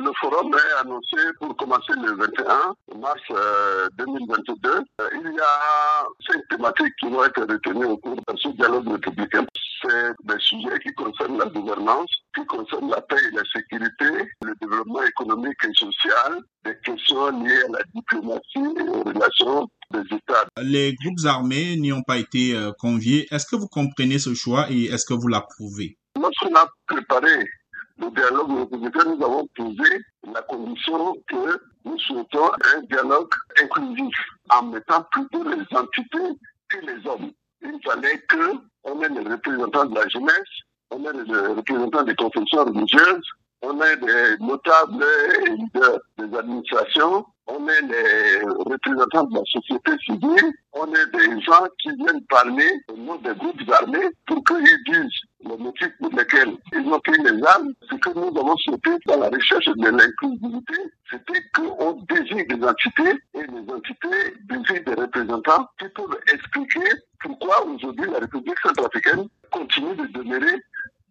Le forum est annoncé pour commencer le 21 mars 2022. Euh, euh, il y a cinq thématiques qui vont être retenues au cours de ce dialogue républicain. C'est des sujets qui concernent la gouvernance, qui concernent la paix et la sécurité, le développement économique et social, des questions liées à la diplomatie et aux relations des États. Les groupes armés n'y ont pas été euh, conviés. Est-ce que vous comprenez ce choix et est-ce que vous l'approuvez? Lorsqu'on a préparé le dialogue républicain, nous avons posé la condition que nous souhaitons un dialogue inclusif en mettant plutôt les entités que les hommes. Il fallait qu'on ait les représentants de la jeunesse, on ait les représentants des confessions religieuses, on ait des notables et des administrations, on est les représentants de la société civile, on est des gens qui viennent parler au nom des groupes armés pour qu'ils disent le motif pour lequel ils ont pris les armes. Ce que nous avons souhaité dans la recherche de l'inclusivité, c'était qu'on désigne des entités et les entités désignent des représentants qui peuvent expliquer pourquoi aujourd'hui la République centrafricaine continue de demeurer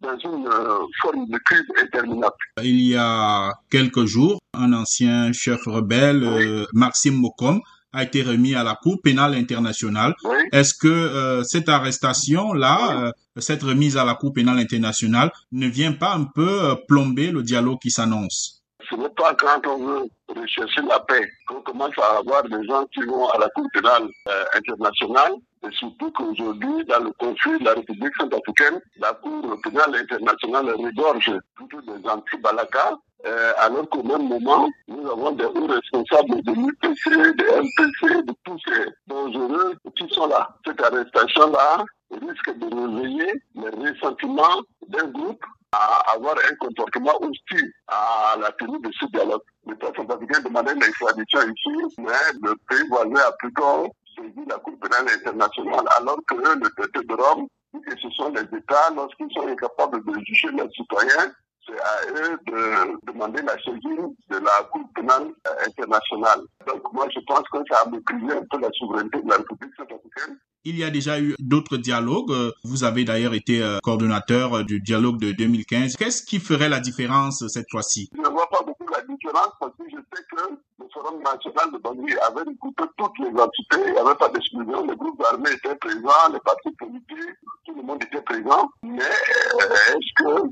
dans une euh, forme de crise interminable. Il y a quelques jours, un ancien chef rebelle, euh, Maxime Mokom, a été remis à la Cour pénale internationale. Est-ce que euh, cette arrestation-là, cette remise à la Cour pénale internationale, ne vient pas un peu plomber le dialogue qui s'annonce? Ce n'est pas quand on veut rechercher la paix qu'on commence à avoir des gens qui vont à la Cour pénale internationale. Et surtout qu'aujourd'hui, dans le conflit de la République centrafricaine, la Cour pénale internationale regorge plutôt des anti-Balaka, euh, alors qu'au même moment, nous avons des hauts responsables de l'UPC, de MPC, de tous ces dangereux qui sont là. Cette arrestation-là risque de réveiller les ressentiments d'un groupe à avoir un comportement hostile à la tenue de ce dialogue. L'État centrafricain demandait l'extradition ici, mais le pays voisin a plutôt saisi la Cour pénale internationale, alors que le traité de Rome dit que ce sont les États, lorsqu'ils sont incapables de juger leurs citoyens, c'est à eux de demander la saisine de la Cour pénale internationale. Donc moi, je pense que ça a méprisé un peu la souveraineté de la République centrafricaine. Il y a déjà eu d'autres dialogues. Vous avez d'ailleurs été euh, coordonnateur du dialogue de 2015. Qu'est-ce qui ferait la différence cette fois-ci? Je ne vois pas beaucoup la différence parce que je sais que le Forum national de Bangui avait regroupé toutes les entités. Il n'y avait pas d'exclusion. Les groupes armés étaient présents, les partis politiques, tout le monde était présent. Mais euh, est-ce que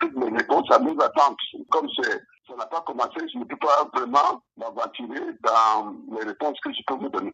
toutes les réponses à nos attentes Comme ça n'a pas commencé, je ne peux pas vraiment m'aventurer dans les réponses que je peux vous donner.